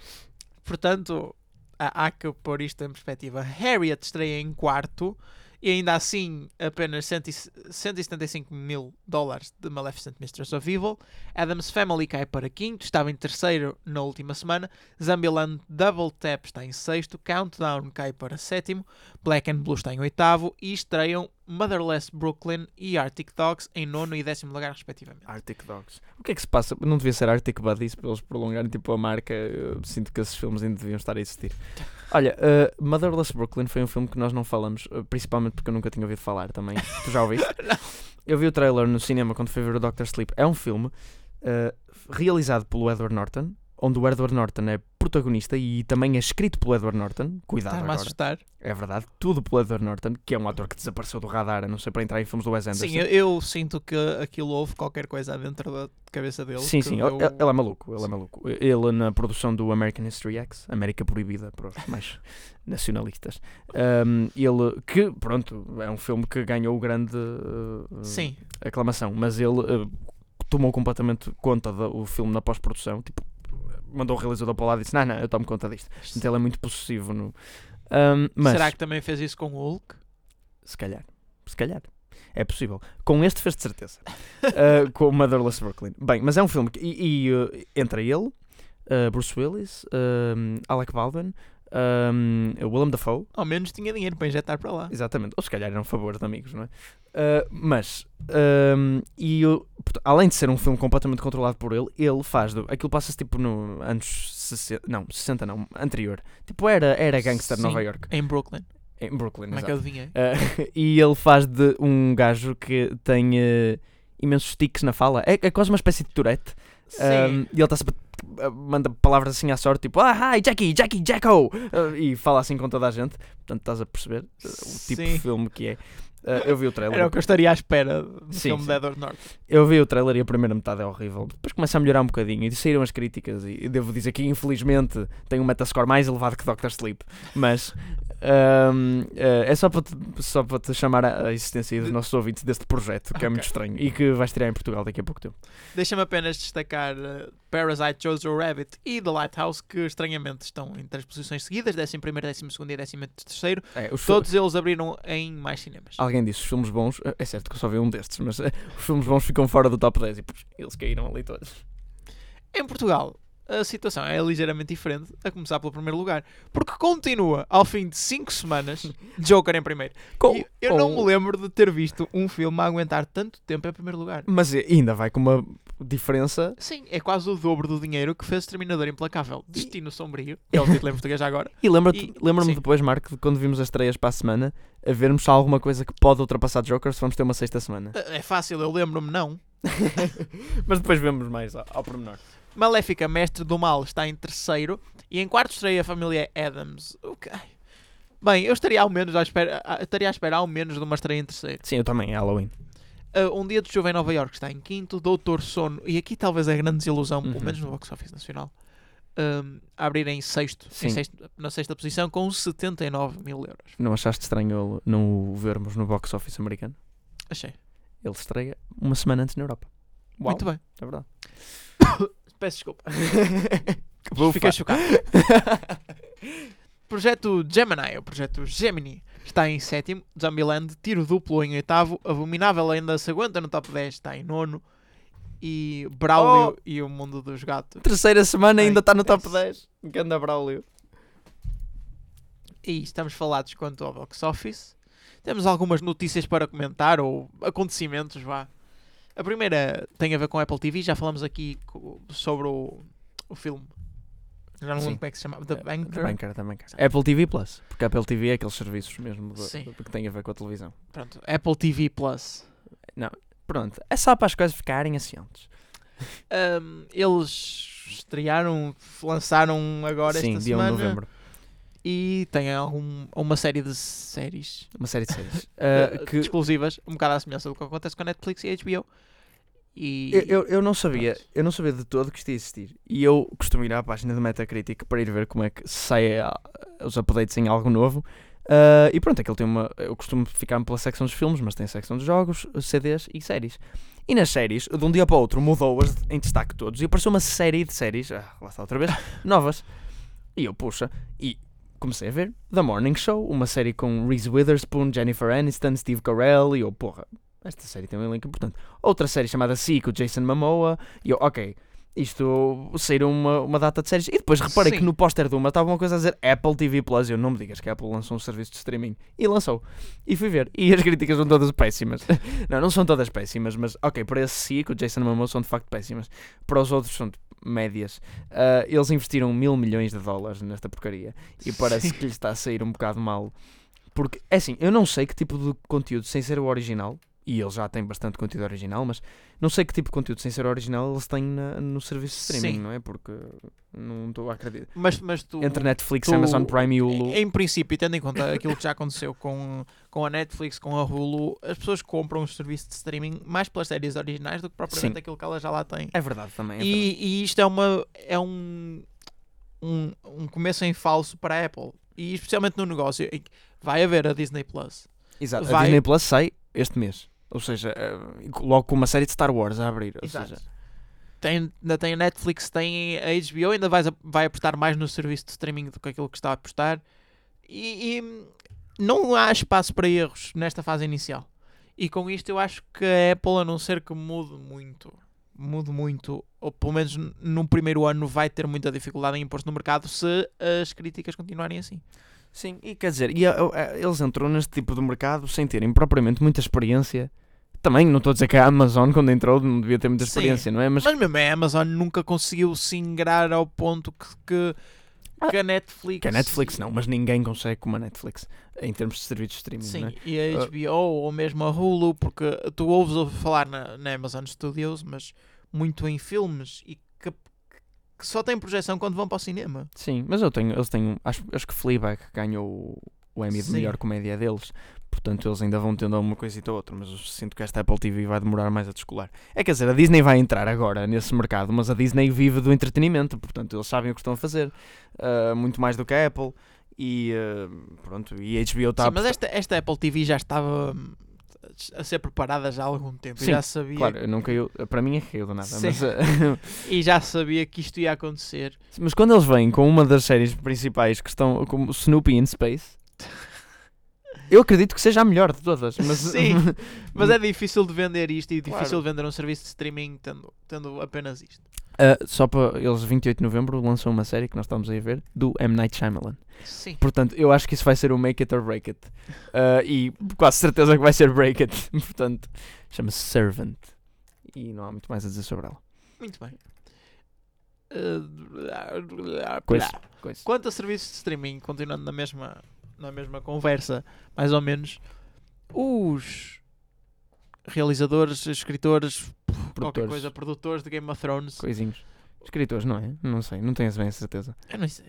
Portanto, há, há que pôr isto em perspectiva. Harriet estreia em quarto e ainda assim apenas 100 e- 175 mil dólares de Maleficent Mistress of Evil. Adam's Family cai para quinto, estava em terceiro na última semana. Zombieland Double Tap está em sexto. Countdown cai para sétimo. Black and Blue está em oitavo. E estreiam Motherless Brooklyn e Arctic Dogs em nono e décimo lugar, respectivamente. Arctic Dogs. O que é que se passa? Não devia ser Arctic Buddies para eles prolongarem tipo a marca. Eu sinto que esses filmes ainda deviam estar a existir. Olha, uh, Motherless Brooklyn foi um filme que nós não falamos, uh, principalmente porque eu nunca tinha ouvido falar também. tu já ouviste? Eu vi o trailer no cinema quando fui ver o Doctor Sleep. É um filme uh, realizado pelo Edward Norton, onde o Edward Norton é protagonista e também é escrito pelo Edward Norton. Cuidado Está-me a agora. assustar. É verdade, tudo pelo Edward Norton, que é um ator que desapareceu do radar, a não ser para entrar em filmes do Wes Anderson. Sim, eu, eu sinto que aquilo houve qualquer coisa dentro da cabeça dele. Sim, sim, deu- ele, é maluco, ele é Sim. maluco. Ele na produção do American History X, América Proibida para os mais nacionalistas. Um, ele, que, pronto, é um filme que ganhou grande uh, aclamação, mas ele uh, tomou completamente conta do filme na pós-produção, tipo, mandou o realizador para o lado e disse, não, não, eu tomo conta disto. Então ele é muito possessivo no... Um, mas, será que também fez isso com o Hulk? se calhar, se calhar. É possível. Com este fez de certeza. Uh, com o Motherless Brooklyn. Bem, mas é um filme que. E, e, uh, entra ele, uh, Bruce Willis, Alec Baldwin, um, Willem Dafoe. Ao menos tinha dinheiro para injetar para lá. Exatamente. Ou se calhar eram favores de amigos, não é? Uh, mas. um, e porta- além de ser um filme completamente controlado por ele, ele faz. Do, aquilo passa-se tipo no anos 60. Não, 60 não, anterior. Tipo, era, era gangster de Sim. Nova York. Em Brooklyn. Em Brooklyn, Como é que eu adivinhei? Uh, e ele faz de um gajo que tem uh, imensos tiques na fala. É, é quase uma espécie de Tourette. Um, e ele está sempre. uh, manda palavras assim à sorte, tipo, ah, hi, Jackie, Jackie, Jacko! Uh, e fala assim com toda a gente. Portanto, estás a perceber uh, o tipo Sim. de filme que é. Uh, eu vi o trailer. Era o que eu estaria à espera do Sim, filme sim. de Edward Norton. Eu vi o trailer e a primeira metade é horrível. Depois começa a melhorar um bocadinho e saíram as críticas. E devo dizer que, infelizmente, tem um metascore mais elevado que Doctor Sleep. Mas ahm, eh, é só para, te, só para te chamar à existência dos nossos ouvintes deste projeto, que é Ok. muito estranho e que vai estrear em Portugal daqui a pouco tempo. Deixa-me apenas destacar uh, Parasite, Jojo Rabbit e The Lighthouse, que estranhamente estão em três posições seguidas: 11, 12 e 13. É, Todos eles abriram em mais cinemas. Alguém disse os filmes bons. eh, É certo que eu só vi um destes, mas eh, os filmes bons ficam fora do top 10 e pux, eles caíram ali todos. Em Portugal, a situação é ligeiramente diferente, a começar pelo primeiro lugar. Porque continua, ao fim de 5 semanas, Joker em primeiro. Com- E eu não com- me lembro de ter visto um filme a aguentar tanto tempo em primeiro lugar. Mas eh, ainda vai com uma diferença. Sim, é quase o dobro do dinheiro que fez Exterminador Implacável. Destino Sombrio, é o título em português já agora. E E- lembra-me sim. depois, Marco, de quando vimos as estreias para a semana, a vermos se há alguma coisa que pode ultrapassar Joker se vamos ter uma sexta semana. É fácil, eu lembro-me, não. Mas depois vemos mais ao, ao pormenor. Maléfica, Mestre do Mal, está em terceiro. E em quarto estreia a família Adams. O que- ai. Bem, eu estaria ao menos à espera, estaria à espera ao menos de uma estreia em terceiro. Sim, eu também, é Halloween. Ah, um Dia de Chuva em Nova York está em quinto. Doutor Sono, e aqui talvez a grande desilusão, Uhum. pelo menos no box office nacional, um, a abrir em sexto, em sexto- na sexta posição com 79 mil euros. Não achaste estranho não o vermos no box office americano? Achei. Ele estreia uma semana antes na Europa. Uau, Muito bem. É verdade. Peço desculpa. Bufa. Fiquei chocado. projeto Gemini, o projeto Gemini, está em sétimo. Zombieland, tiro duplo em oitavo. Abominável ainda se aguenta no top 10, está em nono. E Braulio Oh. e o Mundo dos Gatos. Terceira semana ainda está no top esse- 10. Ganda Braulio. E estamos falados quanto ao box office. Temos algumas notícias para comentar, ou acontecimentos, vá. A primeira tem a ver com a Apple TV, já falamos aqui sobre o, o filme. Já não lembro como é que se chama. The Banker. The Banker, The Banker. Apple TV Plus. Porque a Apple TV é aqueles serviços mesmo de- Sim. de- que têm a ver com a televisão. Pronto, Apple TV Plus. Pronto, é só para as coisas ficarem assentes. Um, eles estrearam, lançaram agora Sim, esta dia 1 de semana novembro. E tem algum, uma série de séries Uma série de séries. Uh, que exclusivas, um bocado à semelhança do que acontece com a Netflix e a HBO. E eu, eu, eu não sabia, eu não sabia de todo que isto ia existir. E eu costumo ir à página do Metacritic para ir ver como é que sai ah, os updates em algo novo. Ah, e pronto, aquilo tem uma. Eu costumo ficar pela secção dos filmes, mas tem a secção dos jogos, CDs e séries. E nas séries, de um dia para o outro, mudou-as em destaque todos e apareceu uma série de séries, ah, lá está outra vez, novas. E eu, puxa, e comecei a ver The Morning Show, uma série com Reese Witherspoon, Jennifer Aniston, Steve Carell, e eu, porra, esta série tem um elenco importante. Outra série chamada Si, com o Jason Momoa, e eu, ok, isto saíram uma, uma data de séries. E depois reparei Sim. que no póster de uma estava uma coisa a dizer Apple TV Plus. Eu não me digas que a Apple lançou um serviço de streaming. E lançou. E fui ver. E as críticas são todas péssimas. não, não são todas péssimas, mas ok, para esse Si, com o Jason Momoa, são de facto péssimas. Para os outros são médias. Ah, eles investiram mil milhões de dólares nesta porcaria. E parece Sim. que lhes está a sair um bocado mal. Porque, é assim, eu não sei que tipo de conteúdo, sem ser o original, e eles já têm bastante conteúdo original, mas não sei que tipo de conteúdo sem ser original eles têm na- no serviço de streaming, Sim. não é? Porque não estou a acreditar. Mas, mas tu, Entre Netflix, tu- Amazon Prime e Hulu. em princípio, tendo em conta aquilo que já aconteceu com, com a Netflix, com a Hulu, as pessoas compram os serviços de streaming mais pelas séries originais do que propriamente Sim. aquilo que elas já lá têm. É verdade também. é verdade. E, e isto é uma é um, um, um começo em falso para a Apple. E especialmente no negócio em que vai haver a Disney Plus. Exato. A vai- Disney Plus sai este mês. Ou seja, eh, logo com uma série de Star Wars a abrir. Ou Exato. seja, Tem, ainda tem a Netflix, tem a HBO, ainda vais a- vai apostar mais no serviço de streaming do que aquilo que está a apostar. E, e não há espaço para erros nesta fase inicial. E com isto eu acho que a Apple, a não ser que mude muito, mude muito, ou pelo menos n- no primeiro ano vai ter muita dificuldade em impor-se no mercado se as críticas continuarem assim. Sim, e quer dizer, e, eles entram neste tipo de mercado sem terem propriamente muita experiência. Também não estou a dizer que a Amazon, quando entrou, não devia ter muita Sim. experiência, não é? Mas Mas mesmo a Amazon nunca conseguiu se ingrar ao ponto que, que, que a Netflix. que a Netflix não, mas ninguém consegue como a Netflix em termos de serviços de streaming, Sim, não é? e a Ah. HBO ou mesmo a Hulu, porque tu ouves ouvir falar na, na Amazon Studios, mas muito em filmes e que, que só tem projeção quando vão para o cinema. Sim, mas eu tenho, eles têm, acho, acho que Fleabag ganhou o- Emmy de Sim. melhor comédia deles, portanto eles ainda vão tendo alguma coisita ou outra, mas eu sinto que esta Apple TV vai demorar mais a descolar. É quer dizer, a Disney vai entrar agora nesse mercado, mas a Disney vive do entretenimento, portanto eles sabem o que estão a fazer, ah, muito mais do que a Apple, e ah, pronto, e a HBO está Sim, a mas esta, esta Apple TV já estava hum, a ser preparada já há algum tempo. Sim, já sabia Claro, não caiu, para mim é que caiu do nada, Sim. mas, ah, e já sabia que isto ia acontecer. mas quando eles vêm com uma das séries principais que estão como Snoopy in Space, eu acredito que seja a melhor de todas, mas, Sim, Mas é difícil de vender isto e Claro. difícil de vender um serviço de streaming tendo, tendo apenas isto. Ah, só para eles, 28 de novembro, lançam uma série que nós estamos aí a ver do M. Night Shyamalan. Sim. Portanto, eu acho que isso vai ser o Make It or Break It. Ah, e quase certeza que vai ser Break It. Portanto, chama-se Servant. E não há muito mais a dizer sobre ela. Muito bem. Uh. Quanto a serviços de streaming, continuando na mesma, na mesma conversa, mais ou menos, os realizadores, escritores, qualquer Produtores. coisa, produtores de Game of Thrones, Coisinhos. Escritores, não é? Não sei, não tenho bem a certeza. eu não sei,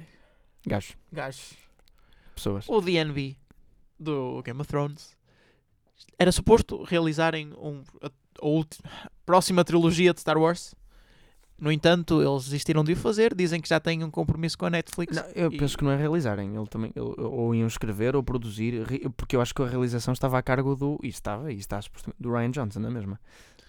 Gajos, gajos, pessoas. o DNB do Game of Thrones, era suposto realizarem um, a, a ulti- próxima trilogia de Star Wars. No entanto, eles desistiram de o fazer, dizem que já têm um compromisso com a Netflix. Não, eu e- penso que não é realizarem. Ele também, ele- ou iam escrever ou produzir, porque eu acho que a realização estava a cargo do. E estava, e está do Ryan Johnson, não é mesmo?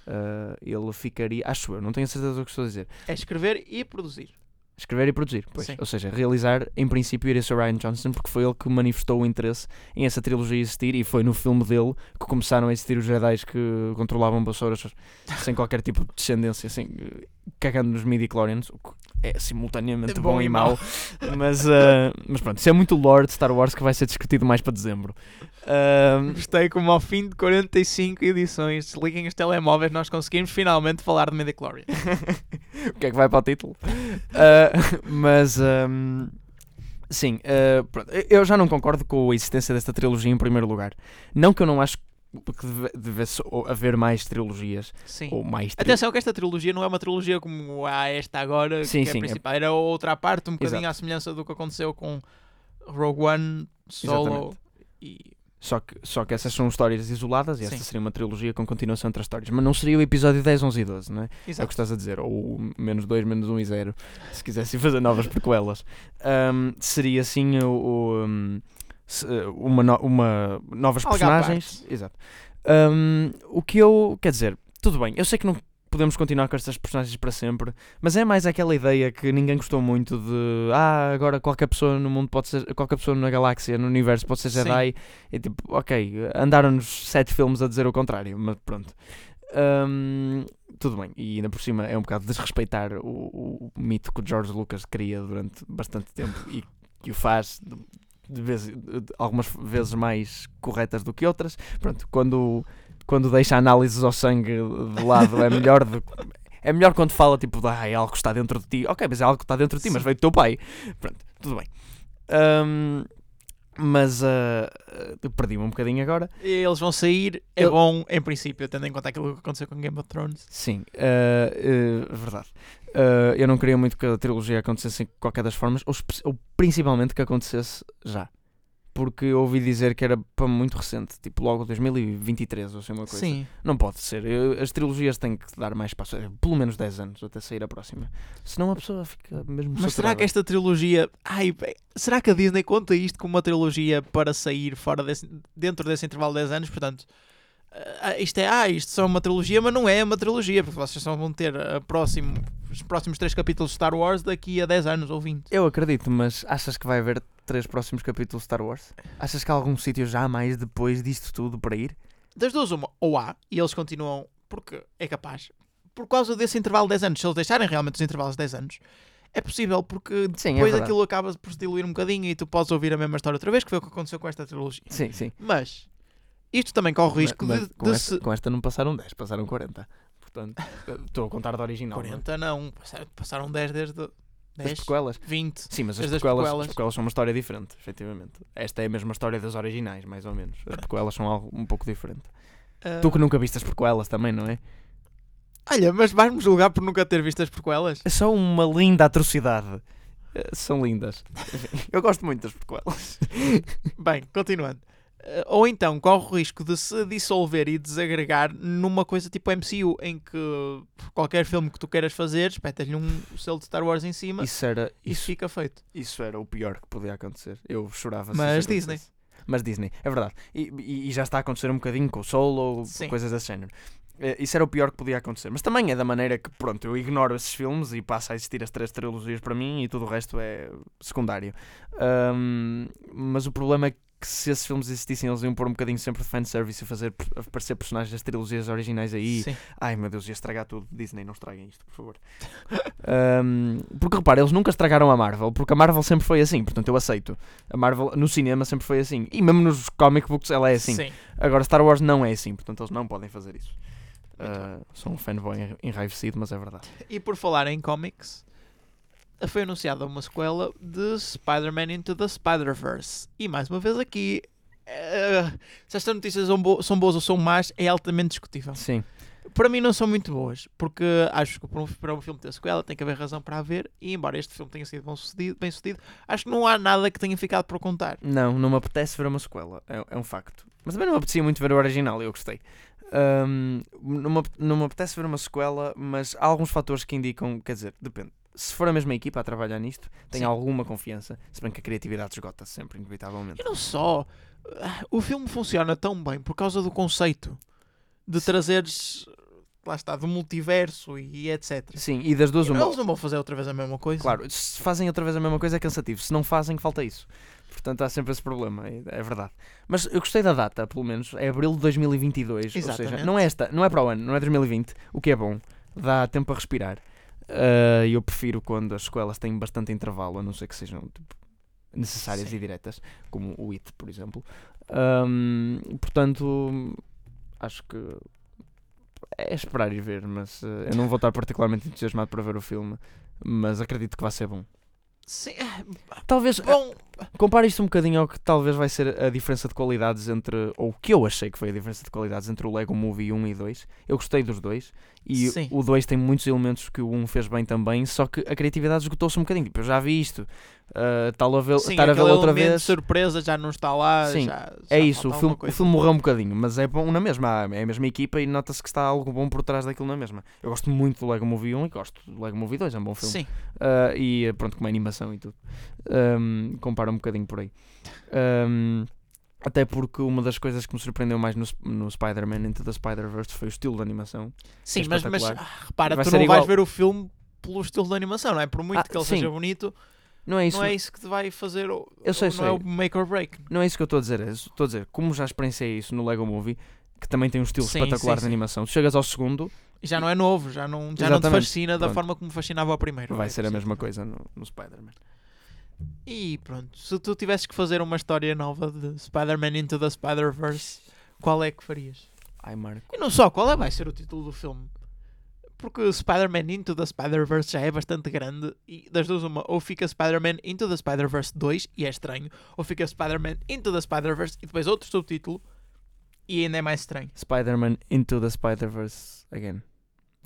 Ah, ele ficaria, acho eu, não tenho certeza do que estou a dizer. É escrever e produzir. Escrever e produzir, pois. Sim. Ou seja, realizar, em princípio, iria ser o Ryan Johnson, porque foi ele que manifestou o interesse em essa trilogia existir e foi no filme dele que começaram a existir os Jedi que controlavam vassouras sem qualquer tipo de descendência, assim, cagando nos midi-chlorians, o que é simultaneamente bom, e mau. mas, ah, mas pronto, isso é muito lore de Star Wars que vai ser discutido mais para dezembro. Ah, Gostei como ao fim de 45 edições, desliguem os telemóveis, nós conseguimos finalmente falar de Midichlorian. o que é que vai para o título? Ah, mas ahm, sim, pronto, eu já não concordo com a existência desta trilogia em primeiro lugar. Não que eu não acho que deve- devesse haver mais trilogias Sim. ou mais tri- Atenção que esta trilogia não é uma trilogia como há esta agora, Sim, que é sim, a é- principal. Era outra parte, um bocadinho Exato. à semelhança do que aconteceu com Rogue One, Solo e. Só que, só que essas são histórias isoladas e esta Sim. seria uma trilogia com continuação entre as histórias. Mas não seria o episódio 10, 11 e 12, não é? É o Exato. que estás a dizer. Ou menos 2, menos 1 e 0. Se quisessem fazer novas prequelas. Ahm, seria assim o, o, se- uma, no- uma novas Algo personagens. Exato. Ahm, o que eu. Quer dizer, tudo bem. Eu sei que não podemos continuar com estas personagens para sempre. Mas é mais aquela ideia que ninguém gostou muito de. Ah, agora qualquer pessoa no mundo pode ser. Qualquer pessoa na galáxia, no universo, pode ser Sim. Jedi. E tipo, ok, andaram-nos sete filmes a dizer o contrário. Mas pronto. Ahm, tudo bem. E ainda por cima é um bocado desrespeitar o, o, mito que o George Lucas cria durante bastante tempo e que o faz de vez, algumas vezes mais corretas do que outras. Pronto, quando, quando deixa análises ao sangue de lado é melhor do é melhor quando fala tipo, ah, é algo que está dentro de ti. Ok, mas é algo que está dentro de ti, mas Sim. veio do teu pai. Pronto, tudo bem. Ahm, mas ah, perdi-me um bocadinho agora. Eles vão sair, é Eu- bom em princípio, tendo em conta aquilo que aconteceu com Game of Thrones. Sim, ah, ah, verdade. Ah, eu não queria muito que a trilogia acontecesse em qualquer das formas, ou, ou principalmente que acontecesse já. Porque eu ouvi dizer que era para muito recente, tipo logo 2023 ou assim uma coisa. Sim. Não pode ser. Eu- as trilogias têm que dar mais espaço, é, pelo menos 10 anos até sair a próxima. Senão a pessoa fica mesmo Mas será saturada. que esta trilogia. Ai, será que a Disney conta isto como uma trilogia para sair fora desse, dentro desse intervalo de 10 anos? Portanto, ah, isto é. Ah, isto só uma trilogia, mas não é uma trilogia, porque vocês só vão ter a próximo, os próximos 3 capítulos de Star Wars daqui a 10 anos ou 20. Eu acredito, mas achas que vai haver três próximos capítulos de Star Wars? Achas que há algum sítio já mais depois disto tudo para ir? Das duas, uma, ou há, e eles continuam, porque é capaz, por causa desse intervalo de 10 anos, se eles deixarem realmente os intervalos de 10 anos, é possível, porque Sim, é depois verdade. aquilo acaba por se diluir um bocadinho e tu podes ouvir a mesma história outra vez, que foi o que aconteceu com esta trilogia. Sim, sim. Mas, isto também corre o risco Mas- de, mas com, de esta, se... com esta não passaram 10, passaram 40. Portanto, estou a contar da original. não é? 40 não, passaram- passaram 10 desde... Das 10, prequelas. 20. Sim, mas as as prequelas, prequelas. as prequelas são uma história diferente, efetivamente. Esta é a mesma história das originais, mais ou menos. As prequelas são algo um pouco diferente. Ah, Tu que nunca viste as prequelas também, não é? Olha, mas vais-me julgar por nunca ter visto as prequelas? É só uma linda atrocidade. Eh, São lindas. Eu gosto muito das prequelas. Bem, continuando. Eh, Ou então corre o risco de se dissolver e desagregar numa coisa tipo MCU, em que qualquer filme que tu queiras fazer, espetas-lhe um selo de Star Wars em cima Isso era, e isso, fica feito. isso era o pior que podia acontecer. Eu chorava Mas Disney. acontecesse. Mas Disney, é verdade. E, e- e já está a acontecer um bocadinho com o Solo, Sim. coisas desse género. Eh, Isso era o pior que podia acontecer. Mas também é da maneira que, pronto, eu ignoro esses filmes e passa a existir as três trilogias para mim e tudo o resto é secundário. Ahm, mas o problema é que se esses filmes existissem, eles iam pôr um bocadinho sempre de fanservice e fazer aparecer personagens das trilogias originais aí. Sim. Ai meu Deus, ia estragar tudo. Disney, não estraguem isto, por favor. Ahm, porque repara, eles nunca estragaram a Marvel, porque a Marvel sempre foi assim, portanto eu aceito. A Marvel no cinema sempre foi assim. E mesmo nos comic books ela é assim. Sim. Agora Star Wars não é assim, portanto eles não podem fazer isso. Ah, sou um fanboy enra- enraivecido, mas é verdade. E por falar em comics, foi anunciada uma sequela de Spider-Man Into the Spider-Verse. E mais uma vez aqui, eh, se estas notícias são, bo- são boas ou são más, é altamente discutível. Sim, Para mim não são muito boas, porque acho que para um, para um filme ter sequela tem que haver razão para haver, e embora este filme tenha sido bem sucedido, bem sucedido, acho que não há nada que tenha ficado por contar. não, não me apetece ver uma sequela, é, é um facto. Mas também não me apetecia muito ver o original, eu gostei. Ahm, não, me, não me apetece ver uma sequela, mas há alguns fatores que indicam, quer dizer, depende. Se for a mesma equipa a trabalhar nisto, tenho Sim. alguma confiança, se bem que a criatividade esgota-se sempre, inevitavelmente. E não só, o filme funciona tão bem por causa do conceito de trazeres, lá está, do multiverso e etc. Sim, e das duas, E uma. Eles não vão fazer outra vez a mesma coisa. Claro, se fazem outra vez a mesma coisa é cansativo, se não fazem, falta isso. Portanto, há sempre esse problema, é, verdade. Mas eu gostei da data, pelo menos, é abril de 2022. Ou seja, Exatamente. não é esta, não é para o ano, não é 2020, o que é bom, dá tempo a respirar. Ah, eu prefiro quando as sequelas têm bastante intervalo, a não ser que sejam tipo, necessárias Sim. e diretas, como o It, por exemplo. Ahm, portanto, acho que é esperar e ver, mas eh, eu não vou estar particularmente entusiasmado para ver o filme, mas acredito que vai ser bom. Sim, Talvez bom, Compara isto um bocadinho ao que talvez vai ser a diferença de qualidades entre. Ou o que eu achei que foi a diferença de qualidades entre o Lego Movie 1 e 2. Eu gostei dos dois. E Sim. o 2 tem muitos elementos que o 1 fez bem também. Só que a criatividade esgotou-se um bocadinho. Tipo, eu já vi isto. ah, tal a ver, Sim, estar a ver outra vez. surpresa já não está lá. Sim, já- É já isso, o filme, o filme morreu um bocadinho, mas é bom na mesma, é a mesma equipa e nota-se que está algo bom por trás daquilo na mesma. Eu gosto muito do Lego Movie 1 e gosto do Lego Movie 2, é um bom filme. Sim, Ah, e pronto, com uma animação e tudo. Ahm, compara um bocadinho por aí. Ahm, até porque uma das coisas que me surpreendeu mais no, no Spider-Man Into the Spider-Verse foi o estilo de animação. sim É mas, mas ah, repara, Vai tu não vais igual. ver o filme pelo estilo de animação, não é? Por muito Ah, que ele sim. seja bonito, Não é isso, não é isso que te vai fazer. o- Eu sei, não sei. é o make or break. não é isso que eu estou a dizer. é Estou a dizer, como já experienciei isso no Lego Movie, que também tem um estilo Sim, espetacular sim, de animação, tu chegas ao segundo, E já não é novo, já não, já não te fascina da Pronto. forma como fascinava o primeiro. vai É ser a mesma coisa no, no Spider-Man. E pronto, se tu tivesses que fazer uma história nova de Spider-Man Into the Spider-Verse, qual é que farias? Ai, Marco. E não só, qual é vai ser o título do filme? Porque Spider-Man Into the Spider-Verse já é bastante grande e das duas uma, ou fica Spider-Man Into the Spider-Verse 2 e é estranho, ou fica Spider-Man Into the Spider-Verse e depois outro subtítulo e ainda é mais estranho. Spider-Man Into the Spider-Verse again.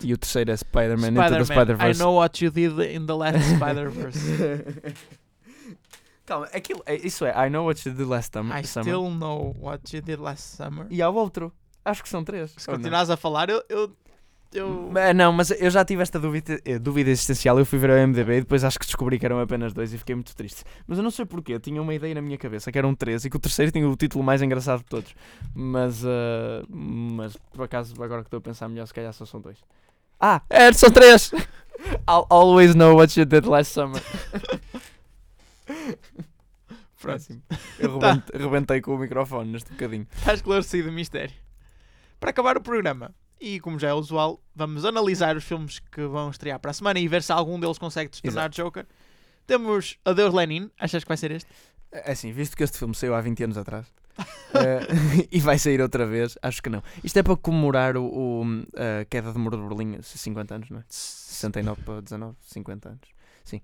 E o terceiro é Spider-Man Into the Spider-Man, I Spider-Verse. know what you did in the last Spider-Verse. Calma, aquilo, é- isso é I know what you did last time, I summer. still know what you did last summer. E há o outro. Acho que são três. Se continuares a falar, eu. eu, eu... Eh, Não, mas eu já tive esta dúvida, eh, dúvida existencial. Eu fui ver o MDB e depois acho que descobri que eram apenas dois e fiquei muito triste. Mas eu não sei porquê, eu tinha uma ideia na minha cabeça que eram três e que o terceiro tinha o título mais engraçado de todos. Mas, eh, mas por acaso, agora que estou a pensar melhor, se calhar só são dois. Ah, é, são três! I'll always know what you did last summer. Assim, eu Tá. rebente- rebentei com o microfone neste bocadinho. Está esclarecido o mistério. Para acabar o programa, e como já é usual, vamos analisar os filmes que vão estrear para a semana e ver se algum deles consegue se tornar Joker. Temos Adeus Lenin, achas que vai ser este? É assim, visto que este filme saiu há 20 anos atrás eh, e vai sair outra vez, acho que não. Isto é para comemorar o, o, a queda de muro de Berlim, 50 anos, não é? 69 para 19, 50 anos. Sim,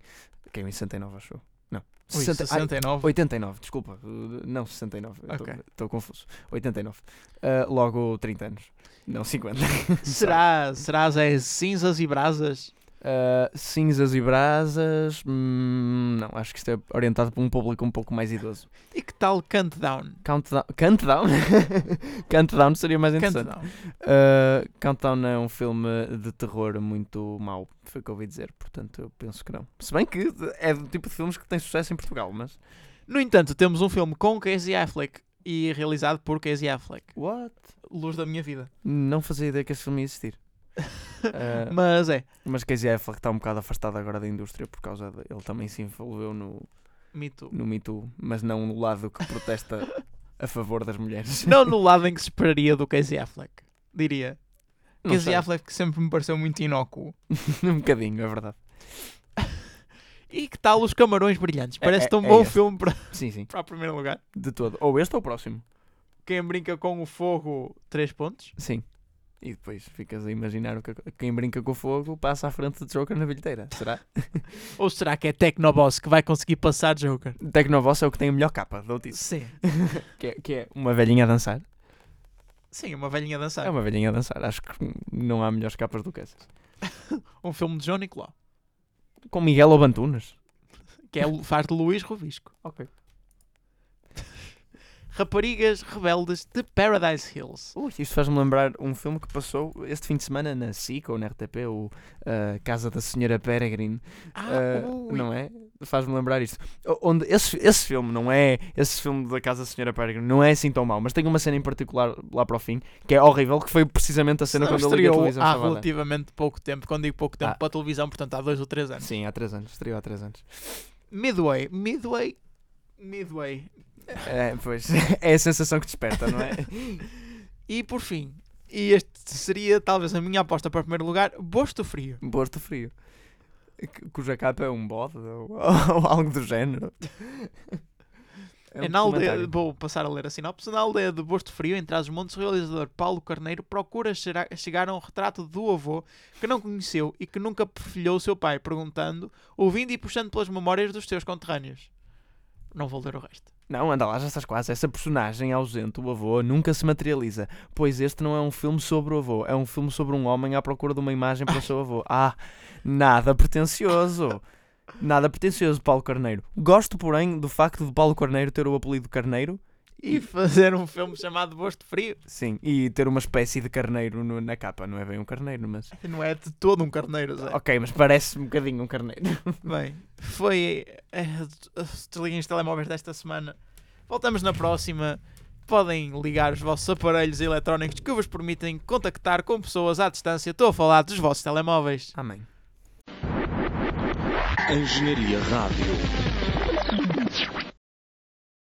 caiu em 69, acho eu. Não, Ui, 60 ai, 69. 89, desculpa. uh, Não, 69. Ok. Estou confuso. 89. Uh, logo 30 anos. Não, 50. será, será Zé Cinzas e Brasas? Uh, cinzas e brasas. hum, não, acho que isto é orientado para um público um pouco mais idoso. E que tal Countdown? Countdown. Countdown? Countdown seria mais interessante. Countdown. Uh, Countdown é um filme de terror muito mau, foi o que eu ouvi dizer, portanto eu penso que não. Se bem que é do tipo de filmes que tem sucesso em Portugal, mas. No entanto, temos um filme com Casey Affleck e realizado por Casey Affleck. What? Luz da minha vida. Não fazia ideia que esse filme ia existir. Uh, Mas é, mas Casey Affleck está um bocado afastado agora da indústria por causa de. Ele também se envolveu no, Me Too. no Me Too, mas não no lado que protesta a favor das mulheres. Não no lado em que se esperaria do Casey Affleck, diria. Não Casey sei. Affleck sempre me pareceu muito inócuo. um bocadinho, é verdade. E que tal Os Camarões Brilhantes? É- Parece é- tão é bom filme para, Sim, sim, para o primeiro lugar. de todo. Ou este ou o próximo. Quem brinca com o fogo, 3 pontos. Sim. E depois ficas a imaginar o que quem brinca com o fogo passa à frente de Joker na bilheteira. Será? Ou será que é Tecnoboss que vai conseguir passar Joker? Tecnovoss é o que tem a melhor capa, isso. Sim. Que é, que é uma velhinha a dançar. Sim, uma velhinha a dançar. É uma velhinha a dançar. Acho que não há melhores capas do que essas. Um filme de João Nicolau. Com Miguel Obantunas. Que é, faz de Luís Rovisco. Ok. Raparigas Rebeldes de Paradise Hills. Ui, isto faz-me lembrar um filme que passou este fim de semana na SIC ou na RTP, o uh, Casa da Senhora Peregrine. Ah, Uh, não é? Faz-me lembrar isto. Onde esse, esse filme não é. Esse filme da Casa da Senhora Peregrine não é assim tão mau, mas tem uma cena em particular lá para o fim que é horrível, que foi precisamente a cena Não, quando eu liguei a televisão. há estava a dar. relativamente pouco tempo. Quando digo pouco tempo, Ah. para a televisão, portanto há dois ou três anos. Sim, há 3 anos. Estreou há 3 anos. Midway. Midway. Midway. É, pois, é a sensação que desperta, não é? E por fim, e este seria talvez a minha aposta para o primeiro lugar, Bosto Frio. Bosto frio. Cu- Cuja capa é um bode ou, ou algo do género. É um na aldeia, vou passar a ler a sinopse. Na aldeia de Bosto Frio, em Trás-os-Montes, o realizador Paulo Carneiro procura chegar a um retrato do avô que não conheceu e que nunca perfilhou o seu pai, perguntando, ouvindo e puxando pelas memórias dos seus conterrâneos. não vou ler o resto. Não, anda lá, já estás quase. Essa personagem ausente, o avô, nunca se materializa. Pois este não é um filme sobre o avô, é um filme sobre um homem à procura de uma imagem para o seu avô. Ah, nada pretencioso. Nada pretencioso, Paulo Carneiro. Gosto, porém, do facto de Paulo Carneiro ter o apelido Carneiro. E fazer um filme chamado Bosto Frio. Sim, e ter uma espécie de carneiro no- na capa. Não é bem um carneiro, mas. Não é de todo um carneiro, Zé. Ok, mas parece um bocadinho um carneiro. Bem, foi é, os desliguem os telemóveis desta semana. Voltamos na próxima. Podem ligar os vossos aparelhos eletrónicos que vos permitem contactar com pessoas à distância. Estou a falar dos vossos telemóveis. Amém. Engenharia Rádio.